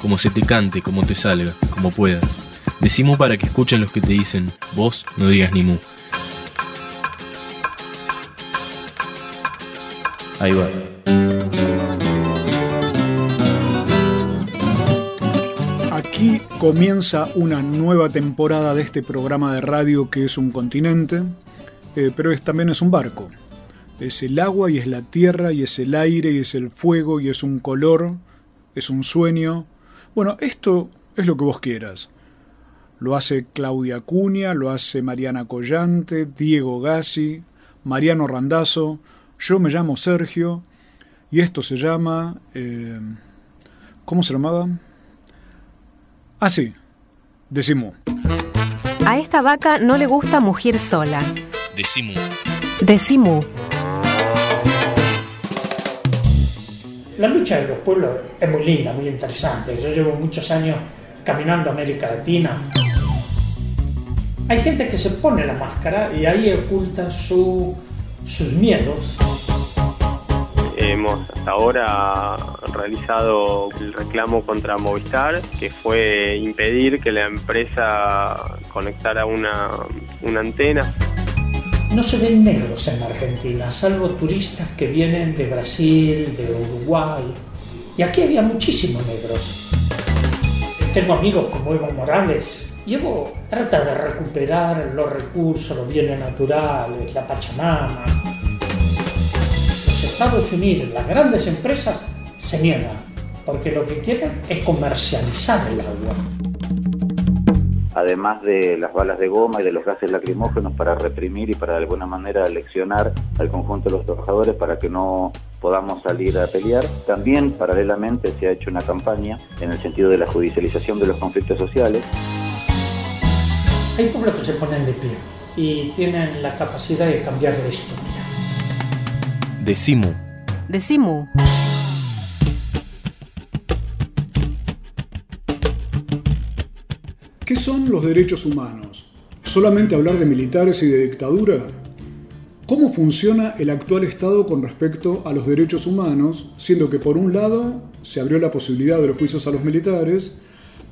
como se te cante, como te salga, como puedas. Decimu para que escuchen los que te dicen, vos no digas ni mu. Ahí va. Aquí comienza una nueva temporada de este programa de radio que es un continente, eh, pero es, también es un barco. Es el agua y es la tierra y es el aire y es el fuego y es un color, es un sueño. Bueno, esto es lo que vos quieras. Lo hace Claudia Cunha, lo hace Mariana Collante, Diego Gassi, Mariano Randazzo, yo me llamo Sergio y esto se llama... eh, ¿Cómo se llamaba? Ah, sí, Decimú. A esta vaca no le gusta mugir sola. Decimu. Decimú. La lucha de los pueblos es muy linda, muy interesante. Yo llevo muchos años caminando América Latina. Hay gente que se pone la máscara y ahí oculta su- sus miedos. Hemos hasta ahora realizado el reclamo contra Movistar, que fue impedir que la empresa conectara una, una antena. No se ven negros en Argentina, salvo turistas que vienen de Brasil, de Uruguay. Y aquí había muchísimos negros. Tengo amigos como Evo Morales. Y Evo trata de recuperar los recursos, los bienes naturales, la Pachamama. Los Estados Unidos, las grandes empresas, se niegan, porque lo que quieren es comercializar el agua. Además de las balas de goma y de los gases lacrimógenos para reprimir y para de alguna manera leccionar al conjunto de los trabajadores para que no podamos salir a pelear. También paralelamente se ha hecho una campaña en el sentido de la judicialización de los conflictos sociales. Hay pueblos que se ponen de pie y tienen la capacidad de cambiar la historia. Decimu. Decimú. ¿Qué son los derechos humanos? ¿Solamente hablar de militares y de dictadura? ¿Cómo funciona el actual Estado con respecto a los derechos humanos, siendo que por un lado se abrió la posibilidad de los juicios a los militares,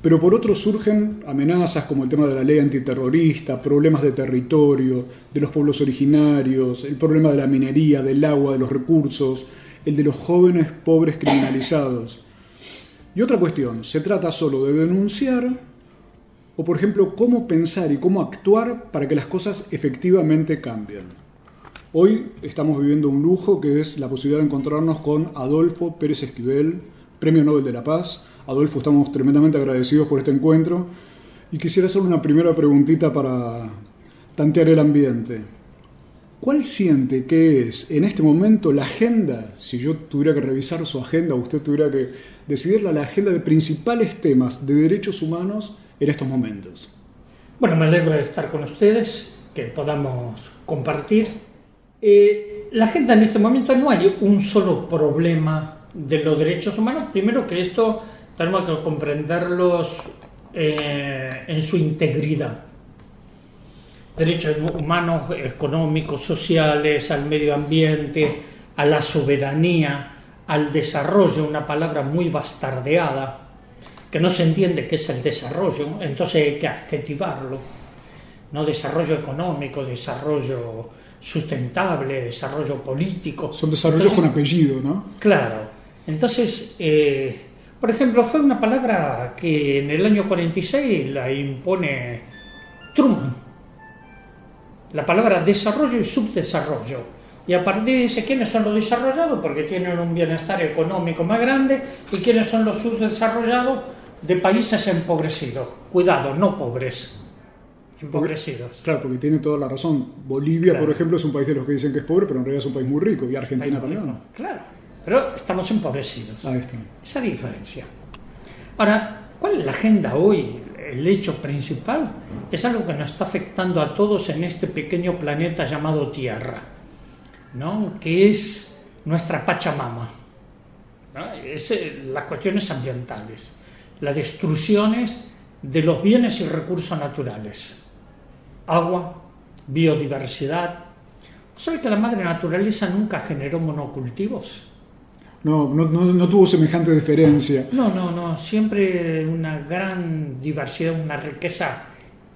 pero por otro surgen amenazas como el tema de la ley antiterrorista, problemas de territorio, de los pueblos originarios, el problema de la minería, del agua, de los recursos, el de los jóvenes pobres criminalizados? Y otra cuestión, ¿se trata solo de denunciar o por ejemplo, cómo pensar y cómo actuar para que las cosas efectivamente cambien. Hoy estamos viviendo un lujo que es la posibilidad de encontrarnos con Adolfo Pérez Esquivel, Premio Nobel de la Paz. Adolfo, estamos tremendamente agradecidos por este encuentro y quisiera hacer una primera preguntita para tantear el ambiente. ¿Cuál siente que es en este momento la agenda, si yo tuviera que revisar su agenda usted tuviera que decidirla, la agenda de principales temas de derechos humanos en estos momentos? Bueno, me alegro de estar con ustedes, que podamos compartir. Eh, la agenda en este momento no hay un solo problema de los derechos humanos. Primero que esto tenemos que comprenderlos eh, en su integridad. Derechos humanos, económicos, sociales, al medio ambiente, a la soberanía, al desarrollo, una palabra muy bastardeada, que no se entiende qué es el desarrollo, entonces hay que adjetivarlo. No desarrollo económico, desarrollo sustentable, desarrollo político. Son desarrollos Entonces, con apellido, ¿no? Claro. Entonces, eh, por ejemplo, fue una palabra que en el año 46 la impone Truman. La palabra desarrollo y subdesarrollo. Y a partir dice quiénes son los desarrollados porque tienen un bienestar económico más grande y quiénes son los subdesarrollados de países empobrecidos. Cuidado, no pobres, empobrecidos. Claro, porque tiene toda la razón. Bolivia, Claro. por ejemplo, es un país de los que dicen que es pobre, pero en realidad es un país muy rico. Y Argentina también. rico. Claro, pero estamos empobrecidos. Ahí está. Esa diferencia. Ahora, ¿cuál es la agenda hoy, el hecho principal, es algo que nos está afectando a todos en este pequeño planeta llamado Tierra, ¿no? que es nuestra Pachamama. ¿no? Es, eh, las cuestiones ambientales, las destrucciones de los bienes y recursos naturales, agua, biodiversidad. ¿Sabe que la madre naturaleza nunca generó monocultivos? No, no, no, no tuvo semejante diferencia. No, no, no, siempre una gran diversidad, una riqueza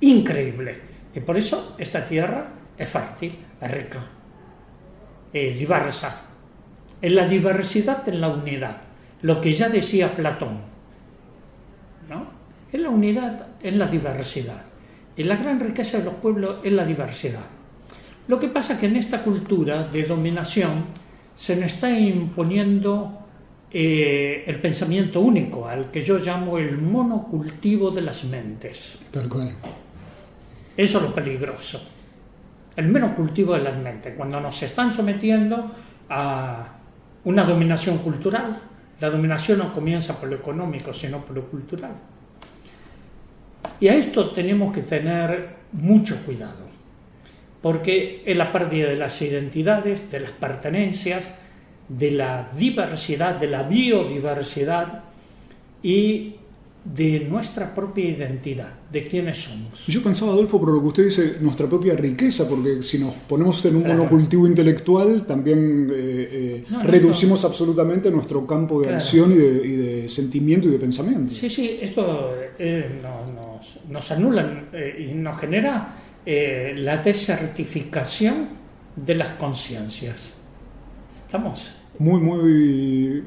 increíble. Y por eso esta tierra es fértil, es rica, es diversa. En la diversidad, en la unidad. Lo que ya decía Platón. ¿No? En la unidad, en la diversidad. Y la gran riqueza de los pueblos es la diversidad. Lo que pasa es que en esta cultura de dominación se nos está imponiendo eh, el pensamiento único, al que yo llamo el monocultivo de las mentes. Tal cual. Eso es lo peligroso. El monocultivo de las mentes, cuando nos están sometiendo a una dominación cultural. La dominación no comienza por lo económico, sino por lo cultural. Y a esto tenemos que tener mucho cuidado, porque es la pérdida de las identidades, de las pertenencias, de la diversidad, de la biodiversidad y de nuestra propia identidad, de quiénes somos. Yo pensaba, Adolfo, por lo que usted dice, nuestra propia riqueza, porque si nos ponemos en un Claro. monocultivo intelectual, también eh, eh, No, no, reducimos absolutamente nuestro campo de Claro. acción y de, y de sentimiento y de pensamiento. Sí, sí, esto eh, no- nos, nos anula eh, y nos genera la desertificación de las conciencias. ¿Estamos? Muy, muy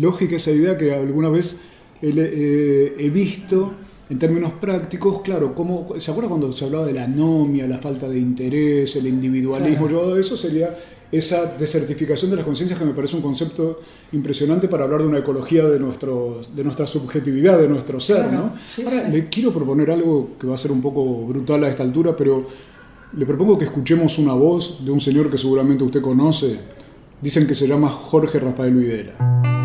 lógica esa idea que alguna vez he, eh, he visto en términos prácticos, claro, cómo, ¿se acuerda cuando se hablaba de la anomia, la falta de interés, el individualismo? Yo, eso sería esa desertificación de las conciencias que me parece un concepto impresionante para hablar de una ecología de, nuestros, de nuestra subjetividad, de nuestro ser, Claro, ¿no? sí, Ahora, sí. le quiero proponer algo que va a ser un poco brutal a esta altura, pero le propongo que escuchemos una voz de un señor que seguramente usted conoce. Dicen que se llama Jorge Rafael Videla.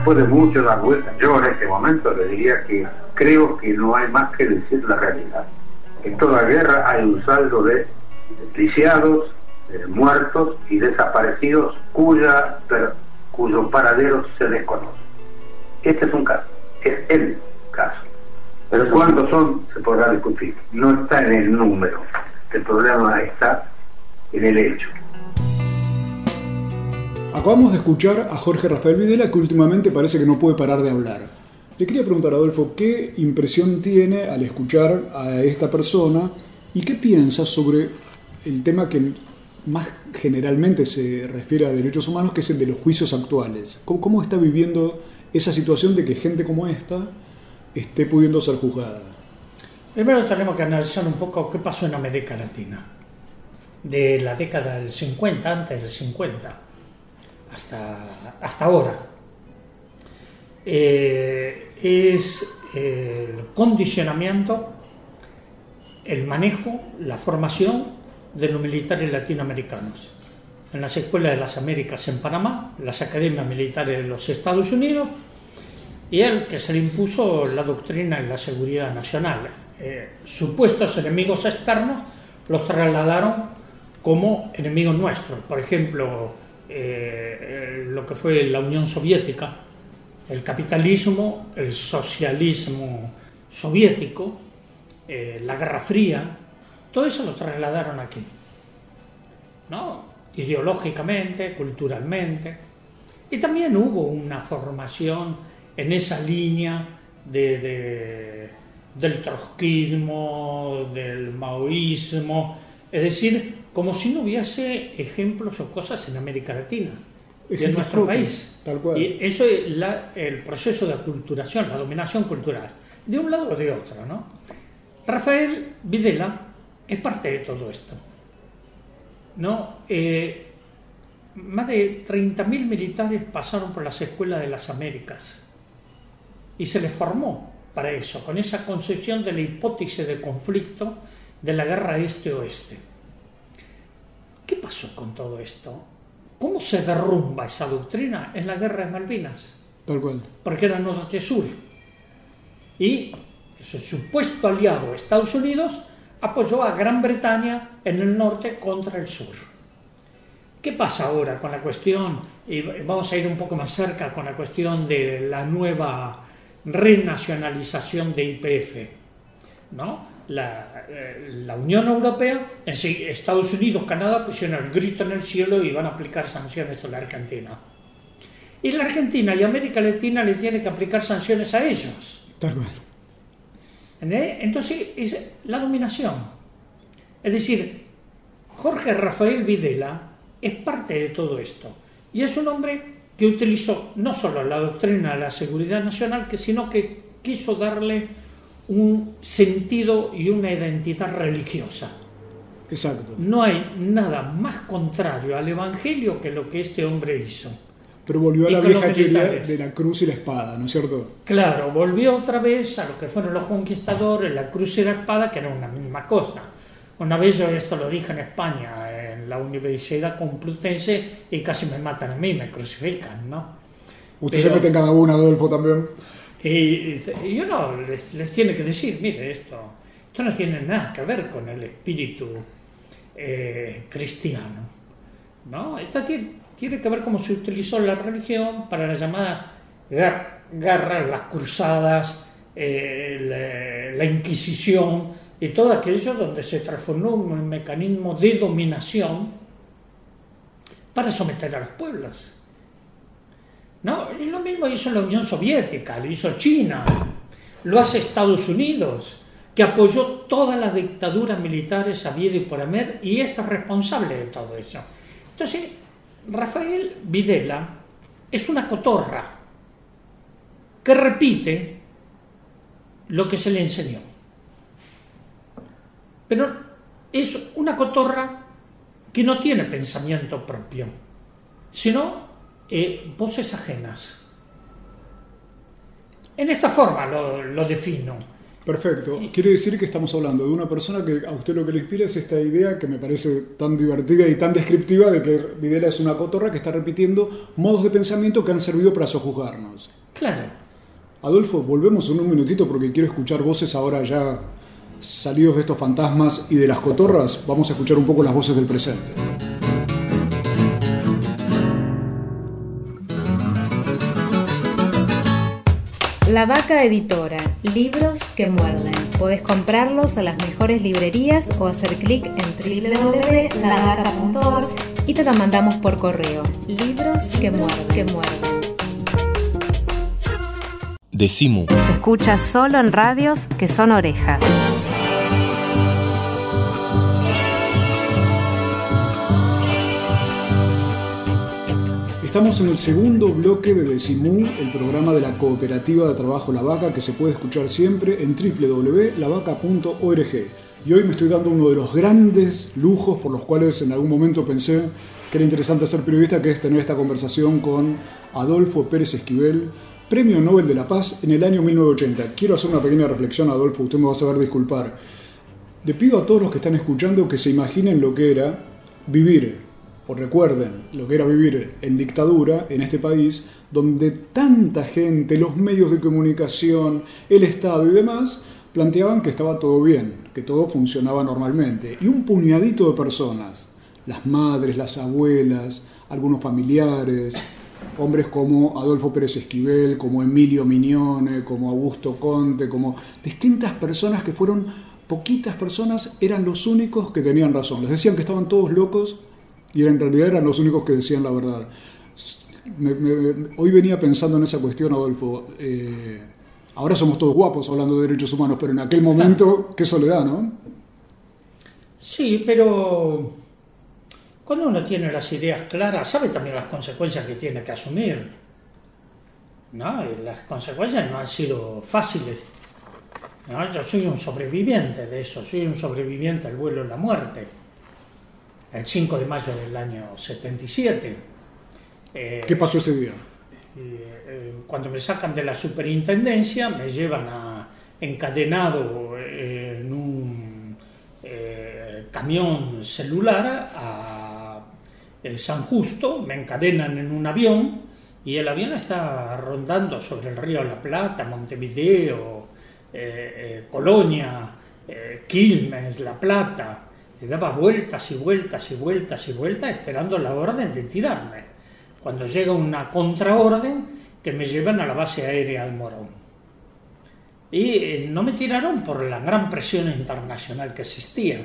Después de mucho dar vueltas, yo en este momento le diría que creo que no hay más que decir la realidad. En toda guerra hay un saldo de lisiados, muertos y desaparecidos cuya, per- cuyo paradero se desconoce. Este es un caso, es el caso. Pero cuántos son, se podrá discutir. No está en el número, el problema está en el hecho. Acabamos de escuchar a Jorge Rafael Videla que últimamente parece que no puede parar de hablar. Le quería preguntar, Adolfo, ¿qué impresión tiene al escuchar a esta persona y qué piensa sobre el tema que más generalmente se refiere a derechos humanos, que es el de los juicios actuales? ¿Cómo, cómo está viviendo esa situación de que gente como esta esté pudiendo ser juzgada? Primero tenemos que analizar un poco qué pasó en América Latina. De la década del 50, antes del 50, hasta, hasta ahora. Eh, es el condicionamiento, el manejo, la formación de los militares latinoamericanos. En las escuelas de las Américas en Panamá, las academias militares de los Estados Unidos y el que se le impuso la doctrina en la seguridad nacional. Eh, supuestos enemigos externos los trasladaron como enemigos nuestros. Por ejemplo, eh, lo que fue la Unión Soviética, el capitalismo, el socialismo soviético, eh, la Guerra Fría, todo eso lo trasladaron aquí. ¿no? Ideológicamente, culturalmente. Y también hubo una formación en esa línea de- del trotskismo, del maoísmo, es decir, como si no hubiese ejemplos o cosas en América Latina y en nuestro país. tal cual. Y eso es la- el proceso de aculturación, la dominación cultural, de un lado o de otro. ¿no? Rafael Videla es parte de todo esto. ¿no? Eh, más de 30.000 militares pasaron por las escuelas de las Américas y se les formó para eso, con esa concepción de la hipótesis de conflicto de la guerra este-oeste. ¿Qué pasó con todo esto? ¿Cómo se derrumba esa doctrina en la guerra de Malvinas? Tal cual. Porque era norte-sur. Y ese supuesto aliado, Estados Unidos, apoyó a Gran Bretaña en el norte contra el sur. ¿Qué pasa ahora con la cuestión, y vamos a ir un poco más cerca con la cuestión de la nueva renacionalización de IPF? ¿no? La, eh, la, Unión Europea, en sí, Estados Unidos, Canadá pusieron el grito en el cielo y van a aplicar sanciones a la Argentina. Y la Argentina y América Latina le tienen que aplicar sanciones a ellos. Entonces, es la dominación. Es decir, Jorge Rafael Videla es parte de todo esto. Y es un hombre que utilizó no solo la doctrina de la seguridad nacional, que, sino que quiso darle un sentido y una identidad religiosa. Exacto. No hay nada más contrario al Evangelio que lo que este hombre hizo. Pero volvió a la vieja teoría de la cruz y la espada, ¿no es cierto? Claro, volvió otra vez a lo que fueron los conquistadores, la cruz y la espada, que era una misma cosa. Una vez yo esto lo dije en España, en la Universidad Complutense, y casi me matan a mí, me crucifican, ¿no? Usted se mete en cada una, Adolfo, también. Y, y uno les, tiene que decir, mire, esto, esto no tiene nada que ver con el espíritu eh, cristiano. ¿no? Esto tiene, tiene, que ver cómo se utilizó la religión para las llamadas guerras, las cruzadas, eh, la, la, Inquisición y todo aquello donde se transformó un mecanismo de dominación para someter a los pueblos. ¿No? Lo mismo hizo la Unión Soviética, lo hizo China, lo hace Estados Unidos, que apoyó todas las dictaduras militares habido y por haber y es responsable de todo eso. Entonces, Rafael Videla es una cotorra que repite lo que se le enseñó. Pero es una cotorra que no tiene pensamiento propio, sino eh, voces ajenas. En esta forma lo, lo, defino. Perfecto. Quiere decir que estamos hablando de una persona que a usted lo que le inspira es esta idea que me parece tan divertida y tan descriptiva de que Videla es una cotorra que está repitiendo modos de pensamiento que han servido para sojuzgarnos. Claro. Adolfo, volvemos en un minutito porque quiero escuchar voces ahora ya salidos de estos fantasmas y de las cotorras. Vamos a escuchar un poco las voces del presente. La Vaca Editora, libros que muerden. Podés comprarlos a las mejores librerías o hacer clic en www.lavaca.org y te lo mandamos por correo. Libros que muerden. Que muerden. Decimu. Se escucha solo en radios que son orejas. Estamos en el segundo bloque de Decimú, el programa de la Cooperativa de Trabajo La Vaca que se puede escuchar siempre en www.lavaca.org. Y hoy me estoy dando uno de los grandes lujos por los cuales en algún momento pensé que era interesante ser periodista, que es tener esta conversación con Adolfo Pérez Esquivel, Premio Nobel de la Paz en el año 1980. Quiero hacer una pequeña reflexión, Adolfo, usted me va a saber disculpar. Le pido a todos los que están escuchando que se imaginen lo que era vivir o recuerden lo que era vivir en dictadura en este país, donde tanta gente, los medios de comunicación, el Estado y demás, planteaban que estaba todo bien, que todo funcionaba normalmente. Y un puñadito de personas, las madres, las abuelas, algunos familiares, hombres como Adolfo Pérez Esquivel, como Emilio Mignone, como Augusto Conte, como distintas personas que fueron, poquitas personas, eran los únicos que tenían razón. Les decían que estaban todos locos y en realidad eran los únicos que decían la verdad. hoy venía pensando en esa cuestión, Adolfo. Eh, ahora somos todos guapos hablando de derechos humanos, pero en aquel momento, qué soledad, ¿no? Sí, pero cuando uno tiene las ideas claras, sabe también las consecuencias que tiene que asumir. ¿no? Y las consecuencias no han sido fáciles. Yo soy un sobreviviente de eso, soy un sobreviviente al vuelo de la muerte el 5 de mayo del año 77. Eh, ¿Qué pasó ese día? Eh, cuando me sacan de la superintendencia, me llevan a, encadenado en un eh, camión celular a San Justo, me encadenan en un avión y el avión está rondando sobre el río La Plata, Montevideo, eh, Colonia, Quilmes, La Plata, y daba vueltas y vueltas y vueltas y vueltas esperando la orden de tirarme. Cuando llega una contraorden que me llevan a la base aérea de Morón. Y no me tiraron por la gran presión internacional que existía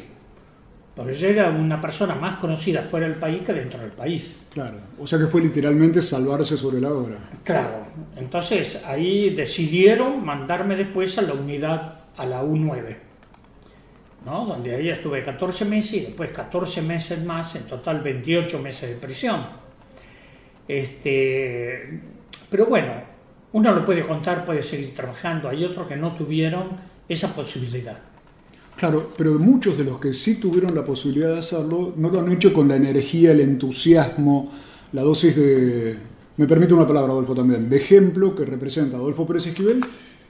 porque yo era una persona más conocida fuera del país que dentro del país. Claro, o sea que fue literalmente salvarse sobre la hora. Claro, entonces ahí decidieron mandarme después a la unidad, a la U9, ¿no? donde ahí estuve 14 meses y después 14 meses más, en total 28 meses de prisión. Este, pero bueno, uno lo puede contar, puede seguir trabajando, hay otros que no tuvieron esa posibilidad. Claro, pero muchos de los que sí tuvieron la posibilidad de hacerlo no lo han hecho con la energía, el entusiasmo, la dosis de, me permite una palabra, Adolfo, también, de ejemplo que representa Adolfo Pérez Esquivel,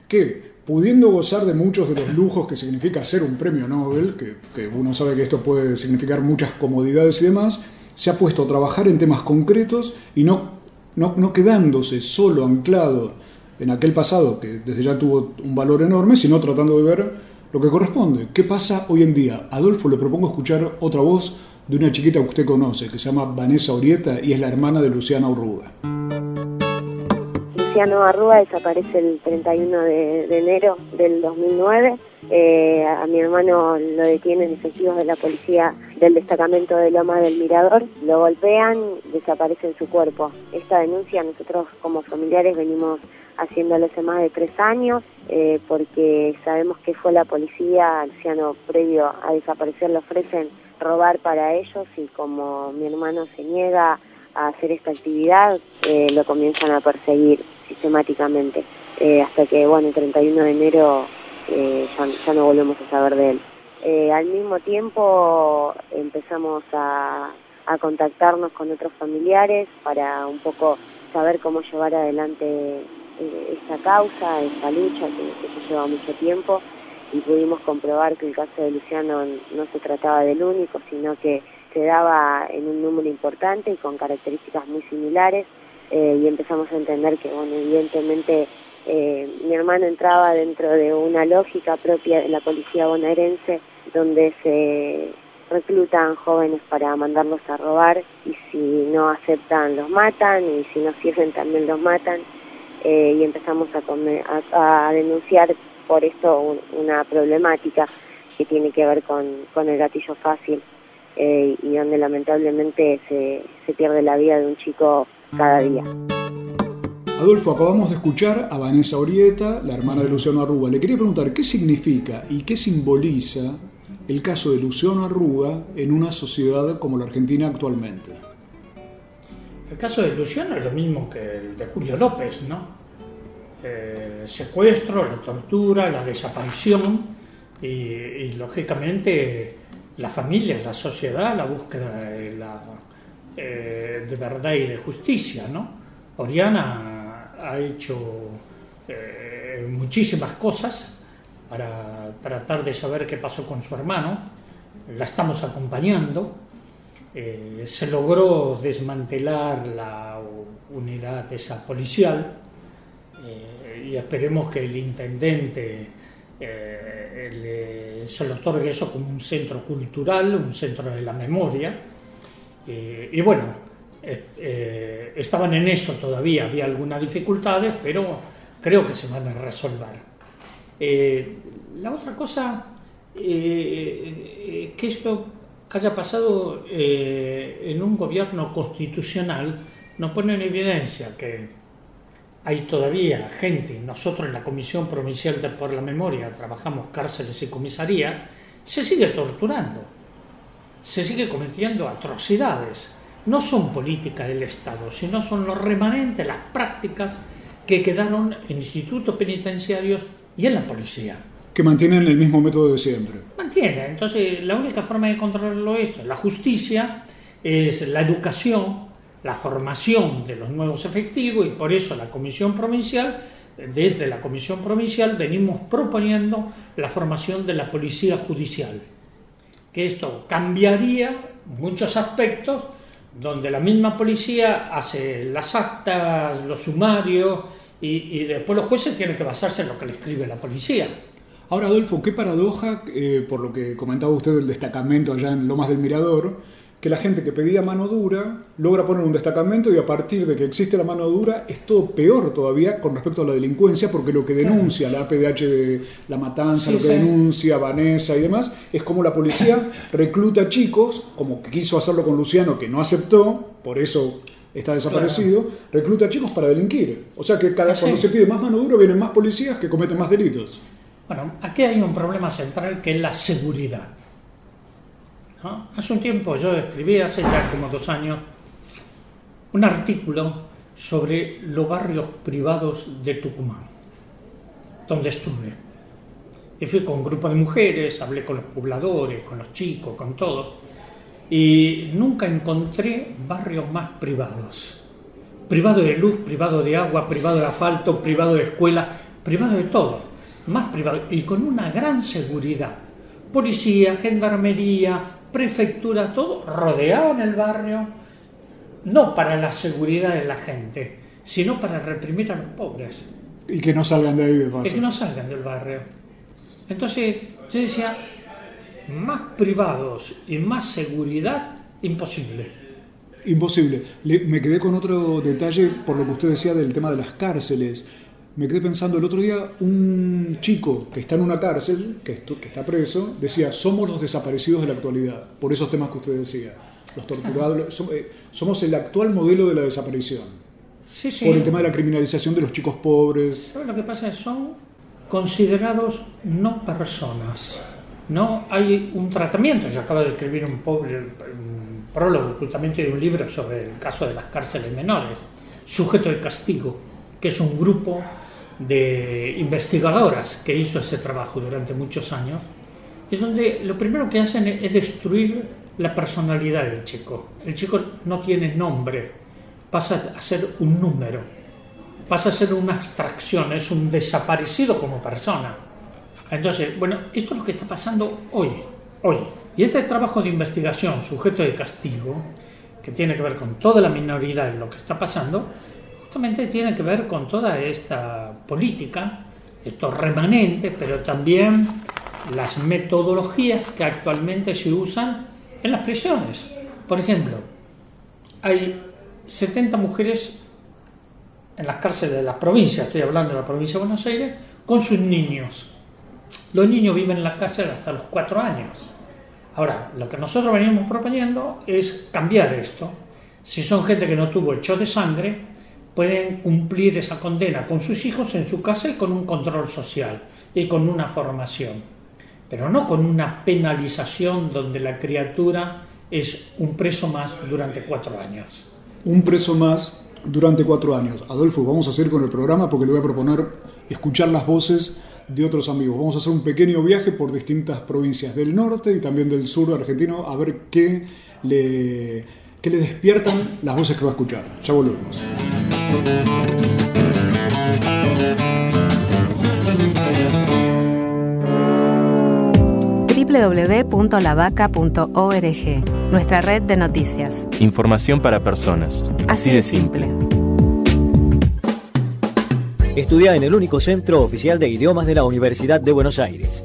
que pudiendo gozar de muchos de los lujos que significa ser un premio Nobel, que, uno sabe que esto puede significar muchas comodidades y demás, se ha puesto a trabajar en temas concretos y no, no, quedándose solo anclado en aquel pasado que desde ya tuvo un valor enorme, sino tratando de ver lo que corresponde. ¿Qué pasa hoy en día? Adolfo, le propongo escuchar otra voz de una chiquita que usted conoce, que se llama Vanessa Orieta y es la hermana de Luciano Arruga. Luciano Arruga desaparece el 31 de, enero del 2009. Eh, a mi hermano lo detienen efectivos de la policía del destacamento de Loma del Mirador, lo golpean, desaparece en su cuerpo. Esta denuncia nosotros como familiares venimos haciéndolo hace más de tres años, eh, porque sabemos que fue la policía, Luciano, previo a desaparecer, le ofrecen robar para ellos y como mi hermano se niega a hacer esta actividad, eh, lo comienzan a perseguir sistemáticamente, eh, hasta que, bueno, el 31 de enero ya, ya, no volvemos a saber de él. al mismo tiempo empezamos a, a contactarnos con otros familiares para un poco saber cómo llevar adelante eh, esta causa, esta lucha que, que lleva mucho tiempo. Y pudimos comprobar que el caso de Luciano no se trataba del único, sino que se daba en un número importante y con características muy similares eh, y empezamos a entender que, bueno, evidentemente eh, mi hermano entraba dentro de una lógica propia de la policía bonaerense donde se reclutan jóvenes para mandarlos a robar y si no aceptan los matan y si no sirven también los matan. Eh, y empezamos a, a, denunciar por esto una problemática que tiene que ver con, el gatillo fácil eh, y donde lamentablemente se, se pierde la vida de un chico cada día. Adolfo, acabamos de escuchar a Vanessa Orieta, la hermana de Luciano Arruga. Le quería preguntar qué significa y qué simboliza el caso de Luciano Arruga en una sociedad como la Argentina actualmente. El caso de Luciano es lo mismo que el de Julio López, ¿no? El eh, secuestro, la tortura, la desaparición y, lógicamente la familia, la sociedad, la búsqueda de, la, eh, de verdad y de justicia, ¿no? Oriana ha hecho eh, muchísimas cosas para tratar de saber qué pasó con su hermano, la estamos acompañando, eh, se logró desmantelar la unidad esa policial y esperemos que el intendente se le otorgue eso como un centro cultural, un centro de la memoria. Y bueno, estaban en eso todavía, había algunas dificultades, pero creo que se van a resolver. la otra cosa, que esto haya pasado eh, en un gobierno constitucional nos pone en evidencia que hay todavía gente, nosotros en la Comisión Provincial de por la Memoria trabajamos cárceles y comisarías, se sigue torturando, se sigue cometiendo atrocidades. No son políticas del Estado, sino son los remanentes, las prácticas que quedaron en institutos penitenciarios y en la policía que mantienen el mismo método de siempre. Mantiene. Entonces, la única forma de controlarlo esto, la justicia, es la educación, la formación de los nuevos efectivos y por eso la Comisión Provincial, desde la Comisión Provincial venimos proponiendo la formación de la Policía Judicial, que esto cambiaría muchos aspectos donde la misma policía hace las actas, los sumarios y, después los jueces tienen que basarse en lo que le escribe la policía. Ahora, Adolfo, qué paradoja, eh, por lo que comentaba usted del destacamento allá en Lomas del Mirador, que la gente que pedía mano dura logra poner un destacamento y a partir de que existe la mano dura es todo peor todavía con respecto a la delincuencia porque lo que denuncia la APDH de La Matanza, lo que denuncia Vanessa y demás, es como la policía recluta chicos, como que quiso hacerlo con Luciano que no aceptó, por eso está desaparecido, recluta chicos para delinquir. O sea que cada, cuando se pide más mano dura vienen más policías que cometen más delitos. Bueno, aquí hay un problema central que es la seguridad. Hace un tiempo yo escribí, hace ya como dos años, un artículo sobre los barrios privados de Tucumán, donde estuve. Y fui con un grupo de mujeres, hablé con los pobladores, con los chicos, con todos, y nunca encontré barrios más privados. Privado de luz, privado de agua, privado de asfalto, privado de escuela, privado de todo, más privado y con una gran seguridad. Policía, gendarmería, prefectura, todo rodeaban el barrio, no para la seguridad de la gente, sino para reprimir a los pobres. Y que no salgan de ahí de paso. Y que no salgan del barrio. Entonces, yo decía, más privados y más seguridad, imposible. Imposible. me quedé con otro detalle por lo que usted decía del tema de las cárceles me quedé pensando el otro día, un chico que está en una cárcel, que, está preso, decía, somos los desaparecidos de la actualidad, por esos temas que usted decía. Los torturados, eh, somos el actual modelo de la desaparición. Sí, sí. Por el tema de la criminalización de los chicos pobres. ¿Sabes lo que pasa? Son considerados no personas. No hay un tratamiento. Yo acabo de escribir un, pobre, un prólogo justamente de un libro sobre el caso de las cárceles menores. Sujeto de castigo, que es un grupo de investigadoras que hizo ese trabajo durante muchos años, y donde lo primero que hacen es destruir la personalidad del chico. El chico no tiene nombre, pasa a ser un número, pasa a ser una abstracción, es un desaparecido como persona. Entonces, bueno, esto es lo que está pasando hoy, hoy. Y este trabajo de investigación, sujeto de castigo, que tiene que ver con toda la minoridad en lo que está pasando, tiene que ver con toda esta política, estos remanentes, pero también las metodologías que actualmente se usan en las prisiones. Por ejemplo, hay 70 mujeres en las cárceles de las provincias, estoy hablando de la provincia de Buenos Aires, con sus niños. Los niños viven en la cárcel hasta los 4 años. Ahora, lo que nosotros venimos proponiendo es cambiar esto. Si son gente que no tuvo hecho de sangre, pueden cumplir esa condena con sus hijos en su casa y con un control social y con una formación, pero no con una penalización donde la criatura es un preso más durante cuatro años. Un preso más durante cuatro años. Adolfo, vamos a seguir con el programa porque le voy a proponer escuchar las voces de otros amigos. Vamos a hacer un pequeño viaje por distintas provincias del norte y también del sur argentino a ver qué le, qué le despiertan las voces que va a escuchar. Ya volvemos www.lavaca.org, nuestra red de noticias. Información para personas. Así, de simple. Estudia en el único centro oficial de idiomas de la Universidad de Buenos Aires.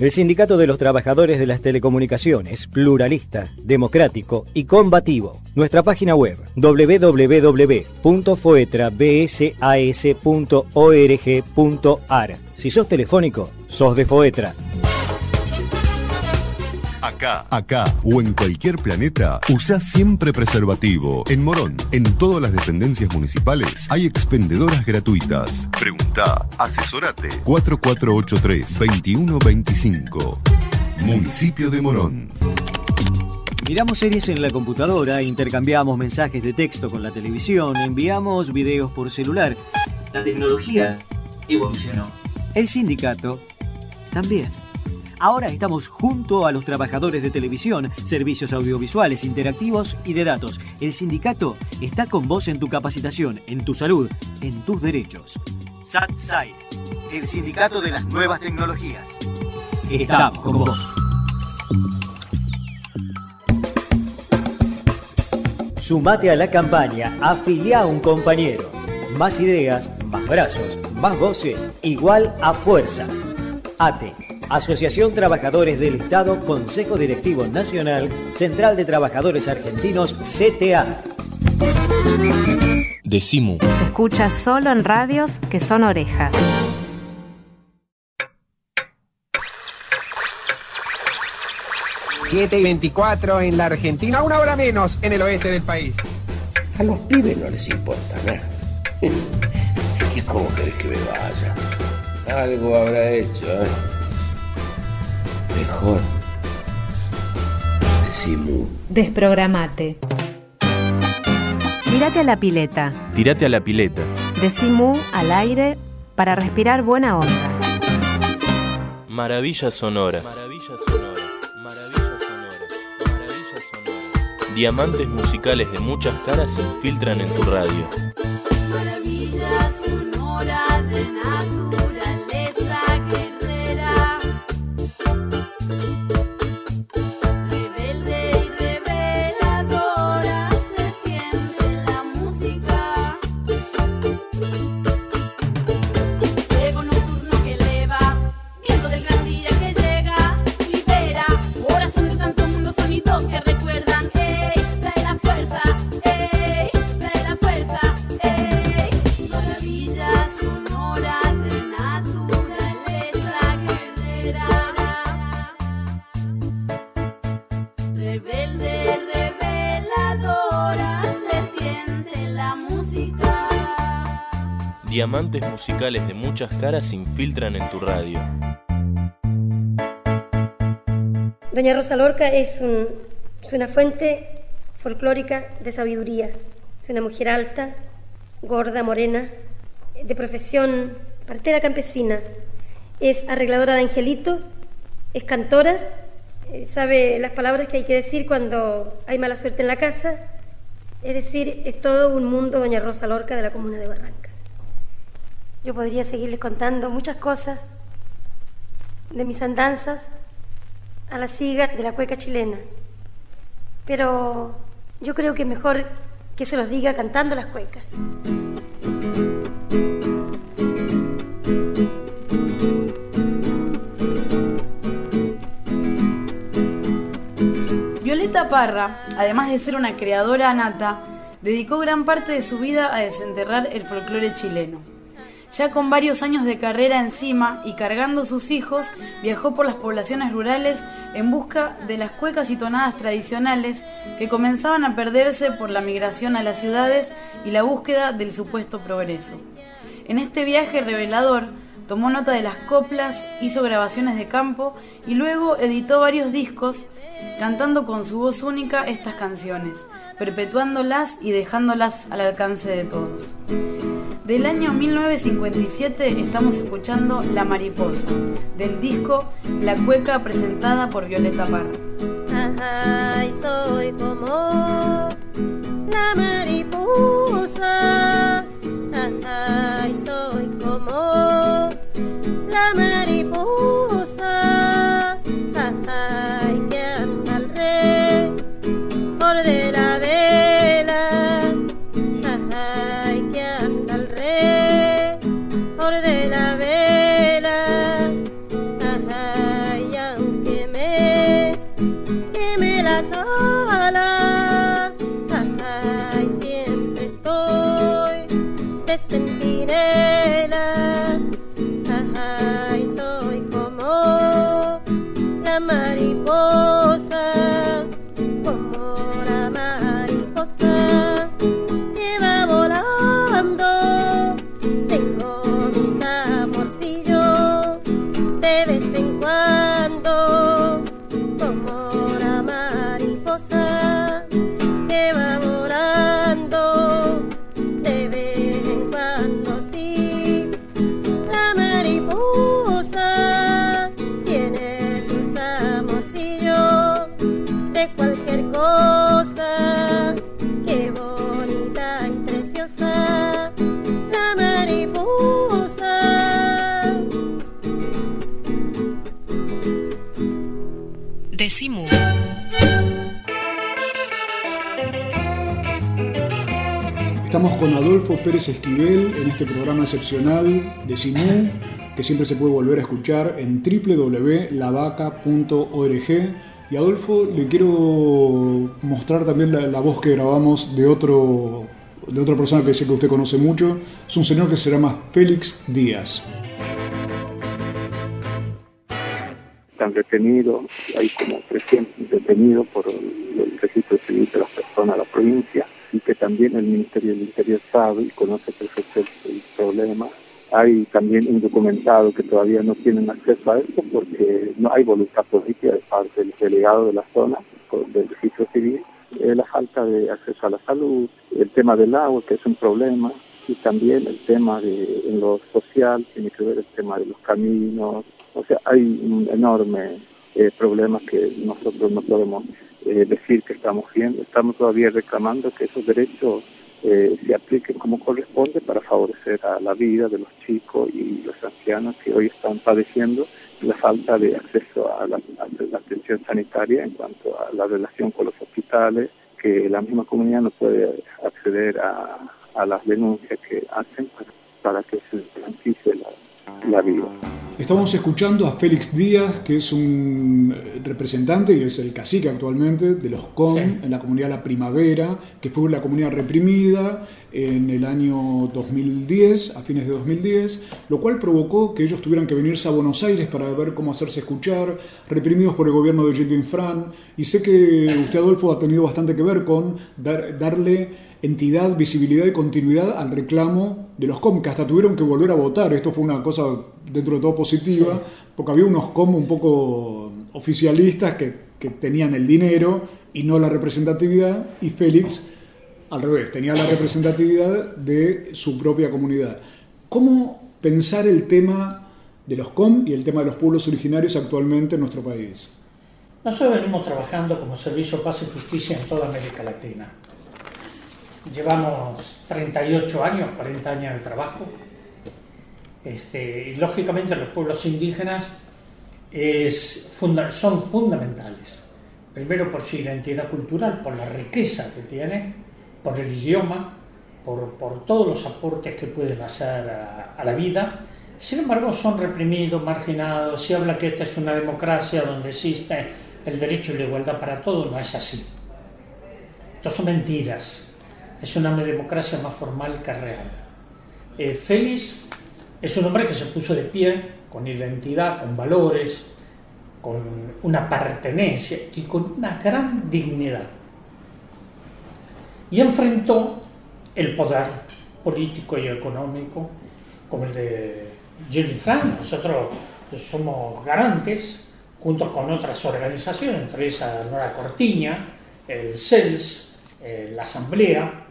El Sindicato de los Trabajadores de las Telecomunicaciones, pluralista, democrático y combativo. Nuestra página web www.foetrabsas.org.ar. Si sos telefónico, sos de Foetra. Acá, acá o en cualquier planeta, usa siempre preservativo. En Morón, en todas las dependencias municipales, hay expendedoras gratuitas. Pregunta, asesorate. 4483-2125. Municipio de Morón. Miramos series en la computadora, intercambiamos mensajes de texto con la televisión, enviamos videos por celular. La tecnología evolucionó. El sindicato también. Ahora estamos junto a los trabajadores de televisión, servicios audiovisuales, interactivos y de datos. El sindicato está con vos en tu capacitación, en tu salud, en tus derechos. SATSAI, el sindicato de las nuevas tecnologías. Estamos con vos. Sumate a la campaña, afilia a un compañero. Más ideas, más brazos, más voces, igual a fuerza. ATE, Asociación Trabajadores del Estado, Consejo Directivo Nacional, Central de Trabajadores Argentinos, CTA. Decimu. Se escucha solo en radios que son orejas. Siete y 24 en la Argentina, una hora menos en el oeste del país. A los pibes no les importa nada. ¿Qué cómo querés que me vaya? Algo habrá hecho, ¿eh? Mejor. Decimu. Desprogramate. Tírate a la pileta. Tírate a la pileta. Decimu al aire para respirar buena onda. Maravilla sonora. Maravilla sonora. Maravilla sonora. Maravilla sonora. Diamantes musicales de muchas caras se infiltran en tu radio. Maravilla sonora de naturaleza Diamantes musicales de muchas caras se infiltran en tu radio. Doña Rosa Lorca es, es una fuente folclórica de sabiduría. Es una mujer alta, gorda, morena, de profesión partera campesina. Es arregladora de angelitos, es cantora, eh, sabe las palabras que hay que decir cuando hay mala suerte en la casa. Es decir, es todo un mundo Doña Rosa Lorca de la comuna de Barrancas. Yo podría seguirles contando muchas cosas de mis andanzas a la siga de la cueca chilena. Pero yo creo que mejor que se los diga cantando las cuecas. Violeta Parra, además de ser una creadora nata, dedicó gran parte de su vida a desenterrar el folclore chileno. Ya con varios años de carrera encima y cargando sus hijos, viajó por las poblaciones rurales en busca de las cuecas y tonadas tradicionales que comenzaban a perderse por la migración a las ciudades y la búsqueda del supuesto progreso. En este viaje revelador, tomó nota de las coplas, hizo grabaciones de campo y luego editó varios discos cantando con su voz única estas canciones, perpetuándolas y dejándolas al alcance de todos. Del año 1957 estamos escuchando La Mariposa, del disco La Cueca presentada por Violeta Parra. Ay, soy como la mariposa. Ay, soy como la mariposa. Que Yeah. Excepcional de Simú, que siempre se puede volver a escuchar en www.lavaca.org. Y Adolfo, le quiero mostrar también la, voz que grabamos de otro de otra persona que sé que usted conoce mucho. Es un señor que se llama Félix Díaz. están detenidos, hay como 300 detenidos por el, el registro civil de las personas de la provincia y que también el Ministerio del Interior sabe y conoce perfectamente el problema. Hay también un documentado que todavía no tienen acceso a esto porque no hay voluntad política de parte del delegado de la zona, del registro civil, eh, la falta de acceso a la salud, el tema del agua, que es un problema, y también el tema de lo social, tiene que ver el tema de los caminos, o sea, hay un enorme eh, problema que nosotros no podemos eh, decir que estamos viendo. Estamos todavía reclamando que esos derechos eh, se apliquen como corresponde para favorecer a la vida de los chicos y los ancianos que hoy están padeciendo la falta de acceso a la, atención sanitaria en cuanto a la relación con los hospitales, que la misma comunidad no puede acceder a, las denuncias que hacen para que se garantice la, la vida. Estamos escuchando a Félix Díaz, que es un eh, representante y es el cacique actualmente de los CON Sí. en la comunidad La Primavera, que fue la comunidad reprimida en el año 2010, a fines de 2010, lo cual provocó que ellos tuvieran que venirse a Buenos Aires para ver cómo hacerse escuchar, reprimidos por el gobierno de Gilles Fran. Y sé que usted, Adolfo, ha tenido bastante que ver con dar- darle entidad, visibilidad y continuidad al reclamo de los COM, que hasta tuvieron que volver a votar. Esto fue una cosa dentro de todo positiva, Sí. porque había unos COM un poco oficialistas que, que tenían el dinero y no la representatividad, y Félix, al revés, tenía la representatividad de su propia comunidad. ¿Cómo pensar el tema de los COM y el tema de los pueblos originarios actualmente en nuestro país? Nosotros venimos trabajando como Servicio Paz y Justicia en toda América Latina. Llevamos 38 años, 40 años de trabajo. Este, y lógicamente los pueblos indígenas son fundamentales. Primero por su identidad cultural, por la riqueza que tiene, por el idioma, por, todos los aportes que pueden hacer a, a la vida. Sin embargo, son reprimidos, marginados. Se habla que esta es una democracia donde existe el derecho y la igualdad para todos. No es así. Esto son mentiras. Es una democracia más formal que real. Eh, Félix es un hombre que se puso de pie con identidad, con valores, con una pertenencia y con una gran dignidad. Y enfrentó el poder político y económico como el de Gilles Frank. Nosotros somos garantes, junto con otras organizaciones, entre esas Nueva Cortiña, el CELS, eh, la Asamblea,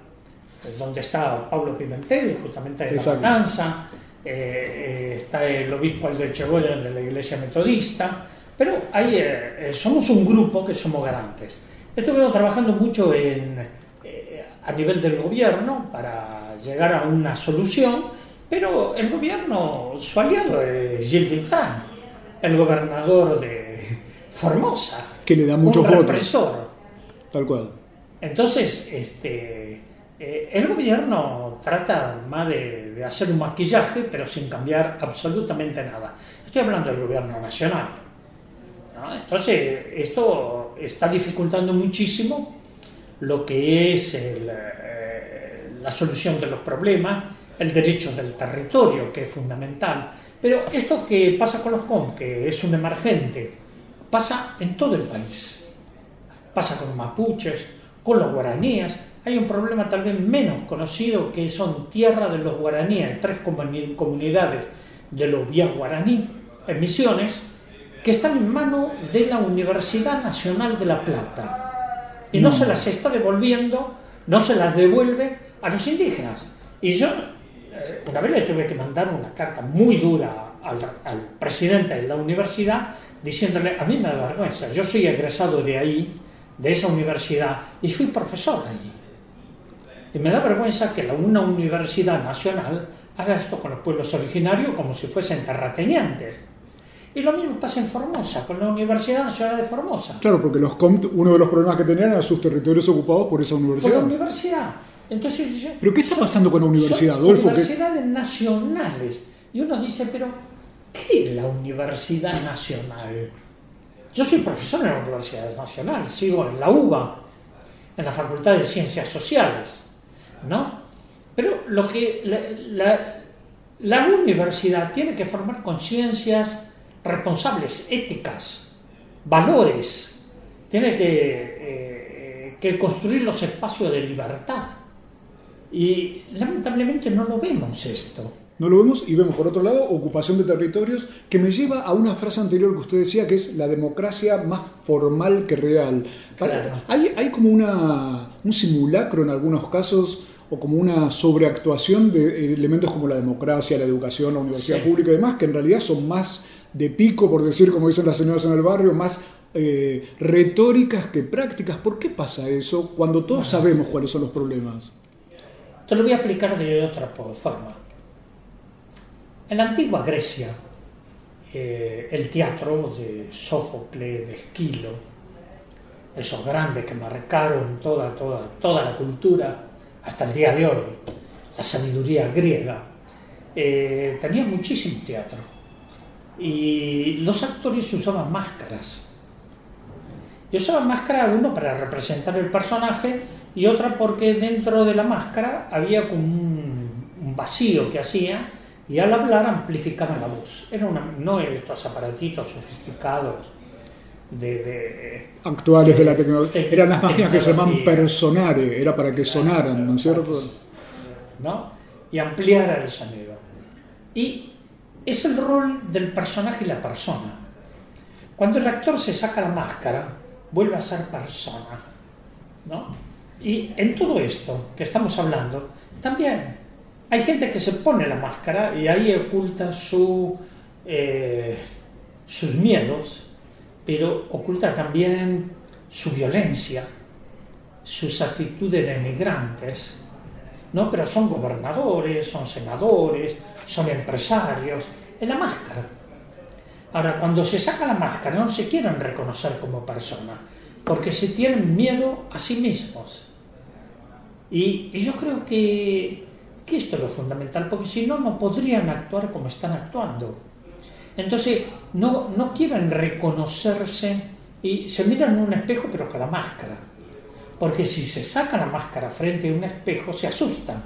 eh, donde está Pablo Pimentel, justamente de la matanza, eh, eh, está el obispo Aldo Echegoyen de la Iglesia Metodista, pero hay, eh, eh, somos un grupo que somos garantes. Estuvimos trabajando mucho en, eh, a nivel del gobierno para llegar a una solución, pero el gobierno, su aliado es Gilles Binfran, el gobernador de Formosa, Que le da muchos un represor. Tal cual. Entonces, este, eh, el gobierno trata más de, de hacer un maquillaje, pero sin cambiar absolutamente nada. Estoy hablando del gobierno nacional. Entonces, esto está dificultando muchísimo lo que es eh, la solución de los problemas, el derecho del territorio, que es fundamental. Pero esto que pasa con los COM, que es un emergente, pasa en todo el país pasa con los mapuches, con los guaraníes. Hay un problema tal vez menos conocido que son tierra de los guaraníes, tres comuni- comunidades de los vías guaraní en Misiones, que están en manos de la Universidad Nacional de La Plata. Y no No. se las está devolviendo, no se las devuelve a los indígenas. Y yo eh, una vez le tuve que mandar una carta muy dura al, al presidente de la universidad diciéndole, a mí me da vergüenza, yo soy egresado de ahí, de esa universidad, y fui profesor allí. Y me da vergüenza que una universidad nacional haga esto con los pueblos originarios como si fuesen terratenientes. Y lo mismo pasa en Formosa, con la Universidad Nacional de Formosa. Claro, porque los COM, uno de los problemas que tenían era sus territorios ocupados por esa Por la universidad. universidad. Entonces, yo- ¿Pero qué está son- pasando con la universidad, son Adolfo? Que- Universidades nacionales. Y uno dice, pero ¿qué es la Universidad Nacional? Yo soy profesor en la Universidad Nacional, sigo en la UBA, en la Facultad de Ciencias Sociales, ¿no? Pero lo que la, la- la universidad tiene que formar conciencias responsables, éticas, valores, tiene que, eh, que construir los espacios de libertad. Y lamentablemente no lo vemos esto. No lo vemos y vemos por otro lado ocupación de territorios que me lleva a una frase anterior que usted decía que es la democracia más formal que real. Claro. hay, hay como una, un simulacro en algunos casos o como una sobreactuación de elementos como la democracia, la educación, la universidad Sí. pública y demás, que en realidad son más de pico, por decir como dicen las señoras en el barrio, más eh, retóricas que prácticas. ¿Por qué pasa eso cuando todos sabemos cuáles son los problemas? Te lo voy a explicar de otra forma. En la antigua Grecia, eh, el teatro de Sófocles, de Esquilo, esos grandes que marcaron toda, toda, toda la cultura hasta el día de hoy, la sabiduría griega, eh, tenía muchísimo teatro. Y los actores usaban máscaras. Y usaban máscara uno para representar el personaje y otra porque dentro de la máscara había como un, un vacío que hacía y al hablar amplificaban la voz. Era una, no estos aparatitos sofisticados de, de- Actuales de la tecnología. Tec- Eran las máquinas que se llaman tecnología. personare, era para que sonaran, ¿no es cierto? ¿no? y ampliar el sonido. Y es el rol del personaje y la persona. Cuando el actor se saca la máscara, vuelve a ser persona. ¿no? Y en todo esto que estamos hablando, también hay gente que se pone la máscara y ahí oculta su, eh, sus miedos, pero oculta también su violencia, sus actitudes de emigrantes, ¿no? Pero son gobernadores, son senadores, son empresarios, en la máscara. Ahora, cuando se saca la máscara no se quieren reconocer como persona, porque se tienen miedo a sí mismos. Y, y yo creo que, que esto es lo fundamental, porque si no, no podrían actuar como están actuando. Entonces, no, no quieren reconocerse y se miran en un espejo, pero con la máscara. Porque si se saca la máscara frente a un espejo, se asustan.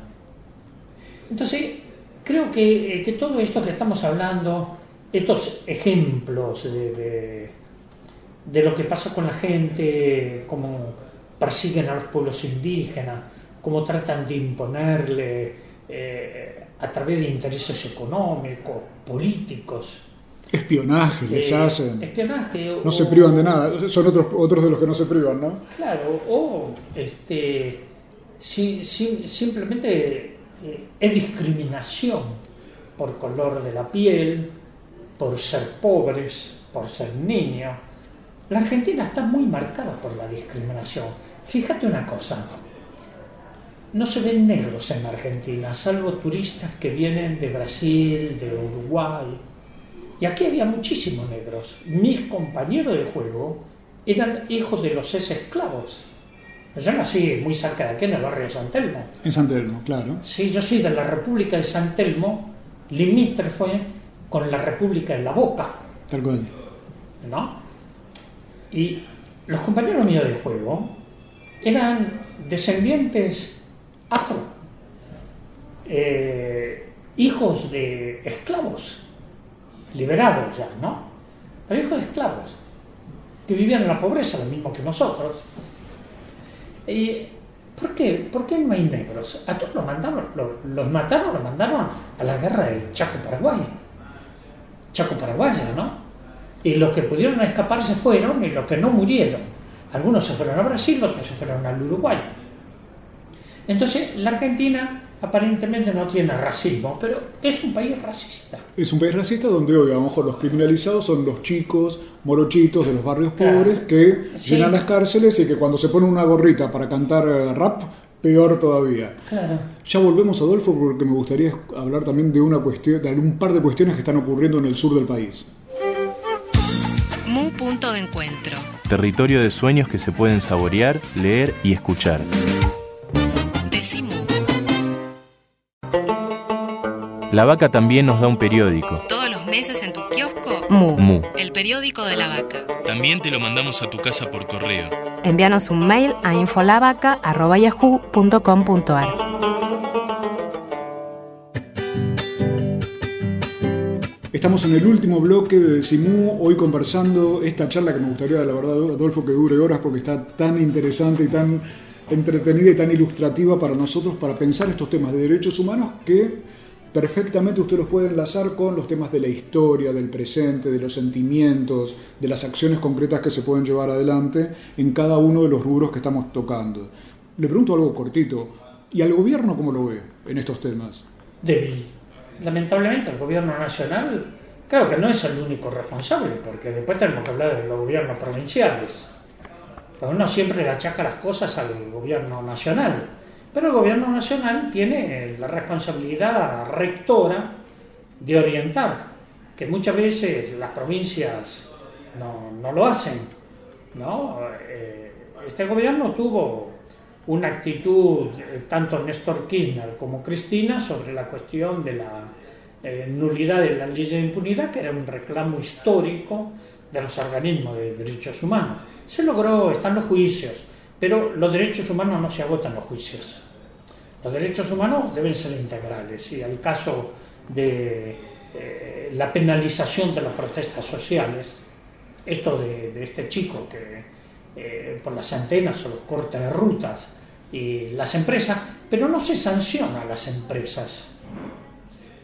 Entonces, creo que, eh, que todo esto que estamos hablando, estos ejemplos de, de, lo que pasa con la gente, cómo persiguen a los pueblos indígenas, cómo tratan de imponerle eh, a través de intereses económicos, políticos. Espionaje les eh, hacen. Espionaje. No o- se privan de nada. Son otros, otros de los que no se privan, ¿no? Claro, o este, si- si- simplemente eh, es discriminación por color de la piel, por ser pobres, por ser niños. La Argentina está muy marcada por la discriminación. Fíjate una cosa, no se ven negros en Argentina, salvo turistas que vienen de Brasil, de Uruguay. Y aquí había muchísimos negros. Mis compañeros de juego eran hijos de los ex esclavos. Yo nací muy cerca de aquí, en el barrio de San Telmo. En San Telmo, claro. Sí, yo soy de la República de San Telmo, limítrofe con la República de la Boca, Tal cual. ¿no? Y los compañeros míos de juego eran descendientes afro, eh, hijos de esclavos, liberados ya, ¿no? Pero hijos de esclavos, que vivían en la pobreza, lo mismo que nosotros. ¿Y por qué? ¿Por qué no hay negros? A todos los mandaron, lo- los mataron, los mandaron a la guerra del Chaco Paraguay. Chaco Paraguaya, ¿no? Y los que pudieron escapar se fueron y los que no murieron. Algunos se fueron a Brasil, otros se fueron al Uruguay. Entonces, la Argentina aparentemente no tiene racismo, pero es un país racista. Es un país racista donde hoy a lo mejor los criminalizados son los chicos morochitos de los barrios Claro. pobres que Sí. llenan las cárceles y que cuando se ponen una gorrita para cantar eh, rap, peor todavía. Claro. Ya volvemos, Adolfo, porque me gustaría hablar también de una cuestión, de un par de cuestiones que están ocurriendo en el sur del país. Mu punto de encuentro. Territorio de sueños que se pueden saborear, leer y escuchar. La vaca también nos da un periódico. Todos los meses en tu kiosco, Mu. Mu. el periódico de la vaca. También te lo mandamos a tu casa por correo. Envíanos un mail a infolavaca.yahoo.com.ar. Estamos en el último bloque de Decimú, hoy conversando esta charla que me gustaría, la verdad, Adolfo, que dure horas porque está tan interesante y tan entretenida y tan ilustrativa para nosotros para pensar estos temas de derechos humanos que perfectamente usted los puede enlazar con los temas de la historia, del presente, de los sentimientos, de las acciones concretas que se pueden llevar adelante en cada uno de los rubros que estamos tocando. Le pregunto algo cortito, ¿y al gobierno cómo lo ve en estos temas? débil. Lamentablemente el gobierno nacional, claro que no es el único responsable, porque después tenemos que hablar de los gobiernos provinciales. Pero uno siempre le achaca las cosas al gobierno nacional. Pero el gobierno nacional tiene la responsabilidad rectora de orientar, que muchas veces las provincias no, lo hacen. ¿no? Eh, Este gobierno tuvo una actitud, eh, tanto Néstor Kirchner como Cristina, sobre la cuestión de la eh, nulidad de la ley de impunidad, que era un reclamo histórico de los organismos de derechos humanos. Se logró, están los juicios, pero los derechos humanos no se agotan los juicios. Los derechos humanos deben ser integrales y el caso de eh, la penalización de las protestas sociales, esto de, de este chico que eh, por las antenas o los cortes de rutas y las empresas, pero no se sanciona a las empresas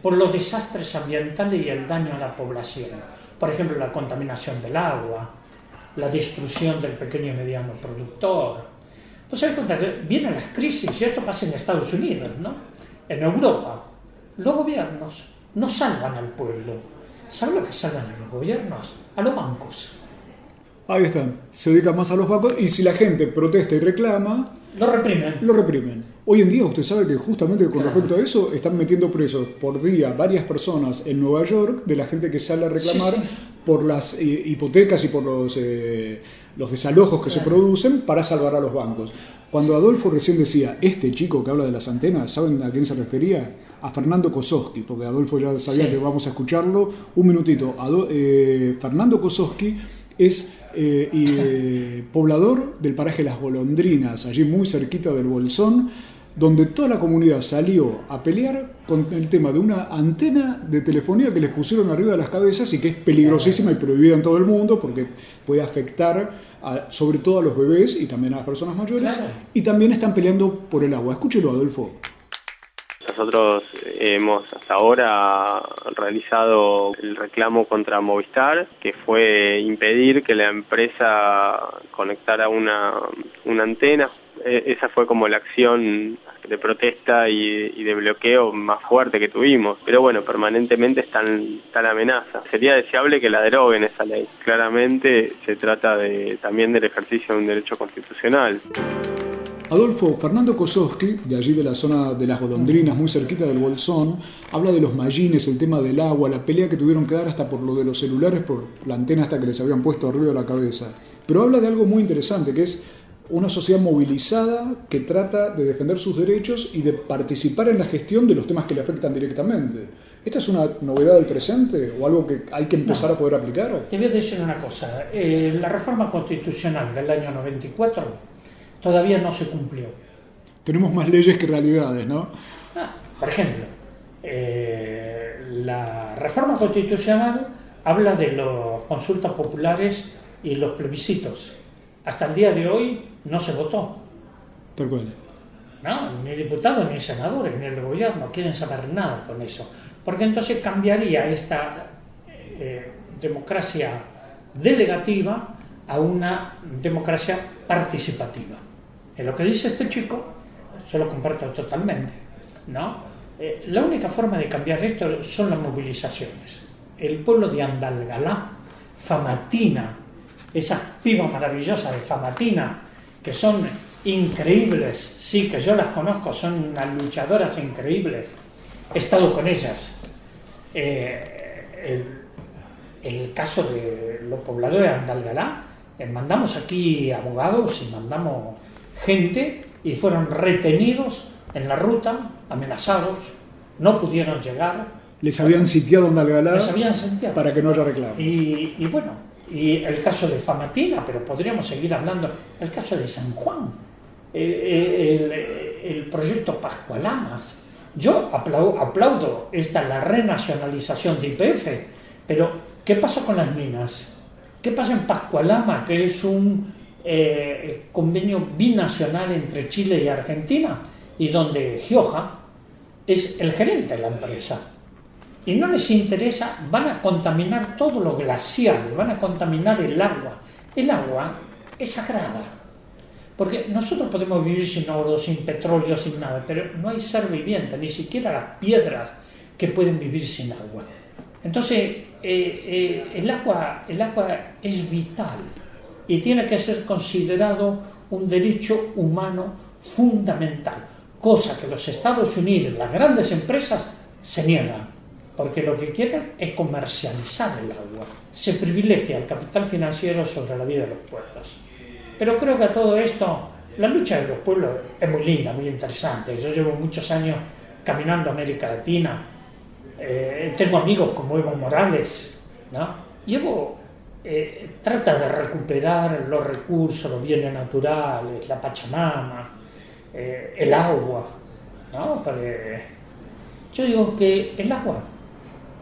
por los desastres ambientales y el daño a la población. Por ejemplo, la contaminación del agua, la destrucción del pequeño y mediano productor. Pues hay cuenta que vienen las crisis, y esto pasa en Estados Unidos, ¿no? En Europa, los gobiernos no salvan al pueblo. ¿Saben lo que salvan a los gobiernos? A los bancos. Ahí están, se dedican más a los bancos y si la gente protesta y reclama, Lo reprimen. lo reprimen. Hoy en día usted sabe que justamente con respecto a eso están metiendo presos por día varias personas en Nueva York de la gente que sale a reclamar Sí, sí. por las eh, hipotecas y por los, eh, los desalojos que se producen para salvar a los bancos. Cuando Adolfo recién decía, este chico que habla de las antenas, ¿saben a quién se refería? A Fernando Kososki, porque Adolfo ya sabía Sí. que vamos a escucharlo. Un minutito. Ado- eh, Fernando Kososki es eh, eh, poblador del paraje Las Golondrinas, allí muy cerquita del Bolsón, donde toda la comunidad salió a pelear con el tema de una antena de telefonía que les pusieron arriba de las cabezas y que es peligrosísima y prohibida en todo el mundo porque puede afectar a- sobre todo a los bebés y también a las personas mayores. Y también están peleando por el agua. Escúchelo, Adolfo. Nosotros hemos hasta ahora realizado el reclamo contra Movistar, que fue impedir que la empresa conectara una, una antena. Eh, Esa fue como la acción de protesta y, de bloqueo más fuerte que tuvimos. Pero bueno, permanentemente está en está la amenaza. Sería deseable que la deroguen esa ley. Claramente se trata de, también del ejercicio de un derecho constitucional. Adolfo Fernando Kososki, de allí de la zona de las golondrinas, muy cerquita del Bolsón, habla de los mallines, el tema del agua, la pelea que tuvieron que dar hasta por lo de los celulares, por la antena hasta que les habían puesto arriba de la cabeza. Pero habla de algo muy interesante, que es una sociedad movilizada que trata de defender sus derechos y de participar en la gestión de los temas que le afectan directamente. ¿Esta es una novedad del presente o algo que hay que empezar No. a poder aplicar? Te voy a decir una cosa. eh, la reforma constitucional del año 94 todavía no se cumplió. Tenemos más leyes que realidades, ¿no? Por ejemplo, eh, la reforma constitucional habla de las consultas populares y los plebiscitos. Hasta el día de hoy no se votó. Tal cual. ¿no? Ni diputados, ni senadores, ni el gobierno quieren saber nada con eso. Porque entonces cambiaría esta eh, democracia delegativa a una democracia participativa. En lo que dice este chico, yo lo comparto totalmente. ¿no? Eh, la única forma de cambiar esto son las movilizaciones. El pueblo de Andalgalá, Famatina, esas pibas maravillosas de Famatina, que son increíbles, sí, que yo las conozco, son unas luchadoras increíbles, he estado con ellas. Eh, el, el caso de los pobladores de Andalgalá, eh, mandamos aquí abogados y mandamos gente y fueron retenidos en la ruta, amenazados, no pudieron llegar les habían sitiado en Dalgalá Les habían sitiado. para que no haya reclamos. Y, y bueno, y el caso de Famatina, pero podríamos seguir hablando, el caso de San Juan, eh, el, el proyecto Pascualamas. Yo aplaudo, esta, la renacionalización de IPF, pero ¿qué pasa con las minas? ¿Qué pasa en Pascualama, que es un eh, convenio binacional entre Chile y Argentina, y donde Gioja es el gerente de la empresa? Y no les interesa, van a contaminar todo lo glacial, van a contaminar el agua. El agua es sagrada, porque nosotros podemos vivir sin oro, sin petróleo, sin nada, pero no hay ser viviente, ni siquiera las piedras que pueden vivir sin agua. Entonces, eh, eh, el, agua, el agua es vital y tiene que ser considerado un derecho humano fundamental, cosa que los Estados Unidos, las grandes empresas, se niegan porque lo que quieren es comercializar el agua. Se privilegia el capital financiero sobre la vida de los pueblos. Pero creo que a todo esto, la lucha de los pueblos es muy linda, muy interesante. Yo llevo muchos años caminando América Latina. Eh, tengo amigos como Evo Morales, ¿no? Y Evo eh, trata de recuperar los recursos, los bienes naturales, la Pachamama, eh, el agua, ¿no? Porque yo digo que el agua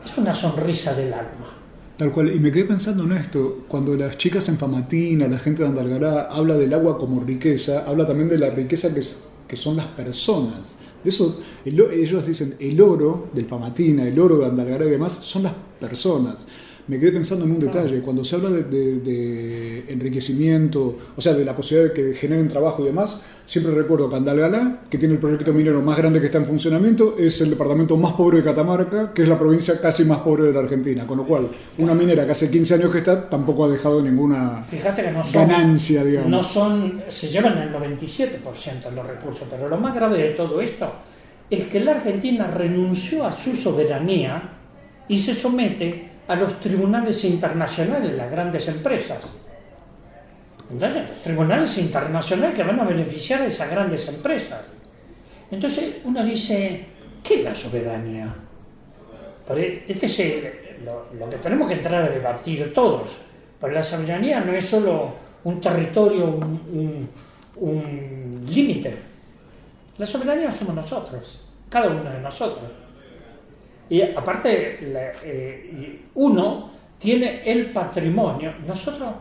es una sonrisa del alma. Tal cual, y me quedé pensando en esto, cuando las chicas en Famatina, la gente de Andalgará, habla del agua como riqueza, habla también de la riqueza que, es- que son las personas. De eso, el ellos dicen, el oro del Famatina, el oro de Andalgará y demás, son las personas. Me quedé pensando en un detalle, cuando se habla de, de- de enriquecimiento, o sea, de la posibilidad de que generen trabajo y demás, siempre recuerdo que Andalgalá, que tiene el proyecto minero más grande que está en funcionamiento, es el departamento más pobre de Catamarca, que es la provincia casi más pobre de la Argentina, con lo cual una minera que hace 15 años que está tampoco ha dejado ninguna Fíjate que no son, ganancia, digamos. no son, se llevan el 97% de los recursos, pero lo más grave de todo esto es que la Argentina renunció a su soberanía y se somete a los tribunales internacionales, las grandes empresas. Entonces, los tribunales internacionales que van a beneficiar a esas grandes empresas. Entonces, uno dice, ¿qué es la soberanía? Porque este es el- lo, lo que tenemos que entrar a debatir todos. Pero la soberanía no es solo un territorio, un, un- un límite. La soberanía somos nosotros, cada uno de nosotros. Y aparte, eh, uno tiene el patrimonio. Nosotros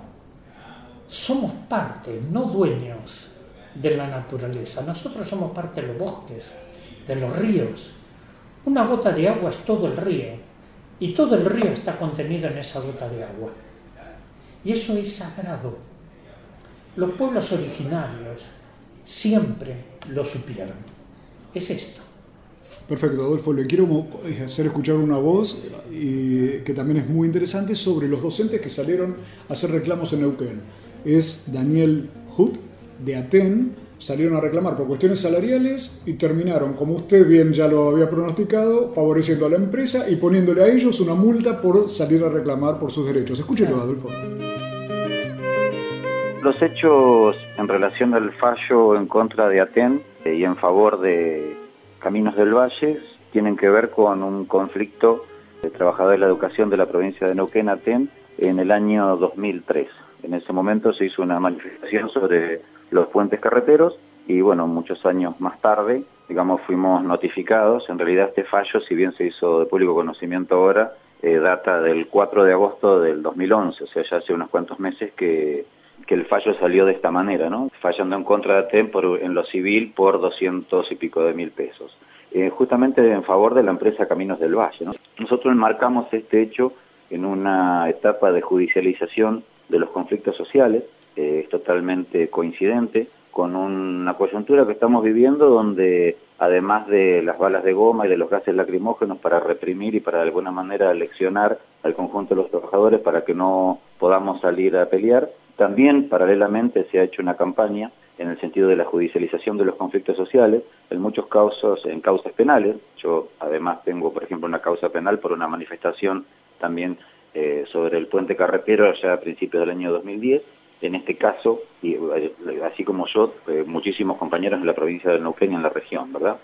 somos parte, no dueños de la naturaleza. Nosotros somos parte de los bosques, de los ríos. Una gota de agua es todo el río. Y todo el río está contenido en esa gota de agua. Y eso es sagrado. Los pueblos originarios siempre lo supieron. Es esto. Perfecto, Adolfo. Le quiero eh, hacer escuchar una voz y, que también es muy interesante sobre los docentes que salieron a hacer reclamos en Neuquén. Es Daniel Hut de Aten. Salieron a reclamar por cuestiones salariales y terminaron, como usted bien ya lo había pronosticado, favoreciendo a la empresa y poniéndole a ellos una multa por salir a reclamar por sus derechos. Escúchelo, Adolfo. Los hechos en relación al fallo en contra de Aten eh, y en favor de Caminos del Valle tienen que ver con un conflicto de trabajadores de la educación de la provincia de Neuquén, en el año 2003. En ese momento se hizo una manifestación sobre los puentes carreteros y bueno, muchos años más tarde, digamos, fuimos notificados. En realidad este fallo, si bien se hizo de público conocimiento ahora, eh, data del 4 de agosto del 2011, o sea, ya hace unos cuantos meses que, que el fallo salió de esta manera, ¿no? Fallando en contra de ATEM por, en lo civil por 200 y pico de mil pesos. Eh, justamente en favor de la empresa Caminos del Valle, ¿no? Nosotros enmarcamos este hecho en una etapa de judicialización de los conflictos sociales, eh, es totalmente coincidente con una coyuntura que estamos viviendo donde además de las balas de goma y de los gases lacrimógenos para reprimir y para de alguna manera leccionar al conjunto de los trabajadores para que no podamos salir a pelear, también paralelamente se ha hecho una campaña en el sentido de la judicialización de los conflictos sociales, en muchos casos, en causas penales. Yo además tengo, por ejemplo, una causa penal por una manifestación también eh, sobre el puente carretero allá a principios del año 2010. En este caso, y, eh, así como yo, eh, muchísimos compañeros en la provincia de Neuquén y en la región, ¿verdad?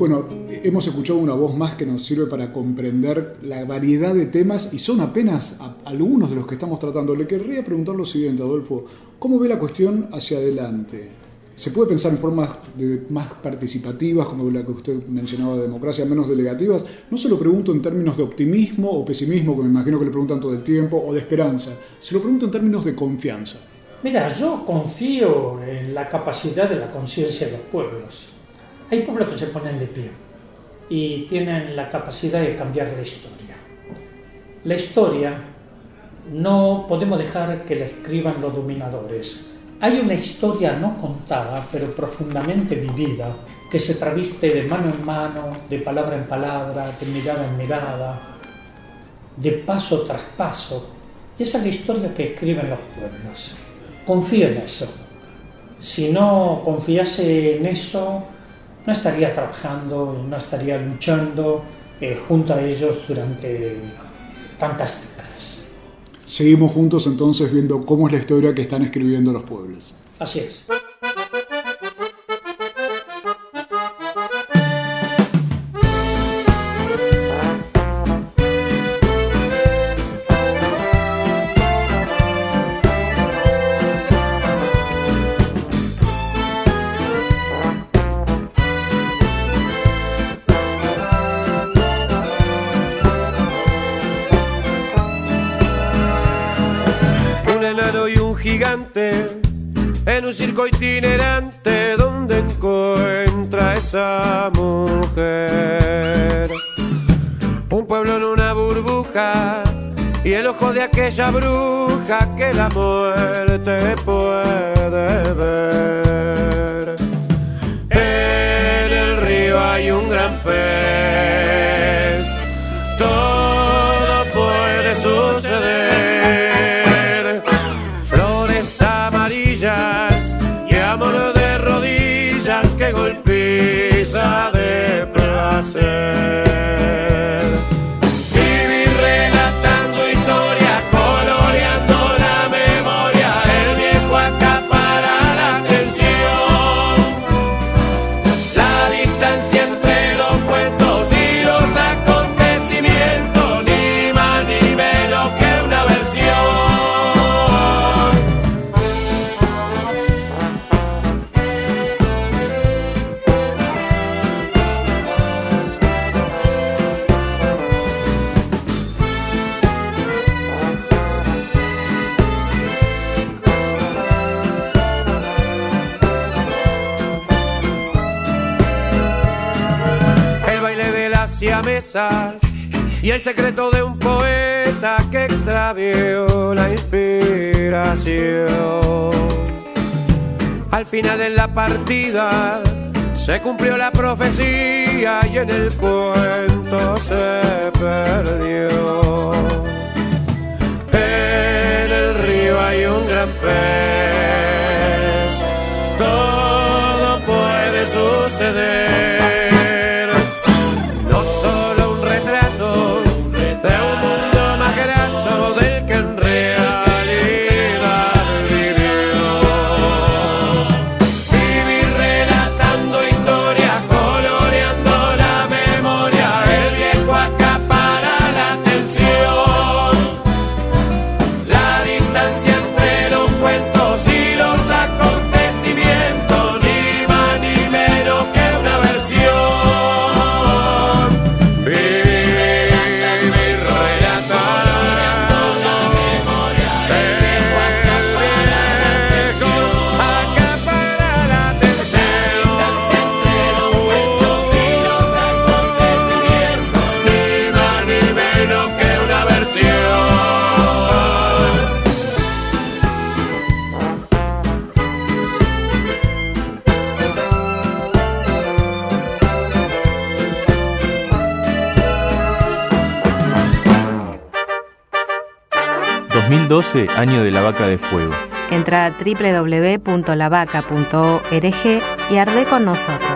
Bueno, hemos escuchado una voz más que nos sirve para comprender la variedad de temas y son apenas algunos de los que estamos tratando. Le querría preguntar lo siguiente, Adolfo, ¿cómo ve la cuestión hacia adelante? ¿Se puede pensar en formas de- más participativas, como la que usted mencionaba de democracia, menos delegativas? No se lo pregunto en términos de optimismo o pesimismo, que me imagino que le preguntan todo el tiempo, o de esperanza. Se lo pregunto en términos de confianza. Mira, yo confío en la capacidad de la conciencia de los pueblos. Hay pueblos que se ponen de pie y tienen la capacidad de cambiar la historia. La historia no podemos dejar que la escriban los dominadores. Hay una historia no contada, pero profundamente vivida, que se traviste de mano en mano, de palabra en palabra, de mirada en mirada, de paso tras paso. Esa es la historia que escriben los pueblos. Confío en eso. Si no confiase en eso, no estaría trabajando, no estaría luchando eh, junto a ellos durante tantas décadas. Seguimos juntos entonces viendo cómo es la historia que están escribiendo los pueblos. Así es. Un circo itinerante donde encuentra esa mujer. Un pueblo en una burbuja y el ojo de aquella bruja que la muerte puede ver. Y el secreto de un poeta que extravió la inspiración. Al final en la partida se cumplió la profecía y en el cuento se perdió. En el río hay un gran pez, todo puede suceder. ...2012, año de la vaca de fuego. Entra a www.lavaca.org y arde con nosotros.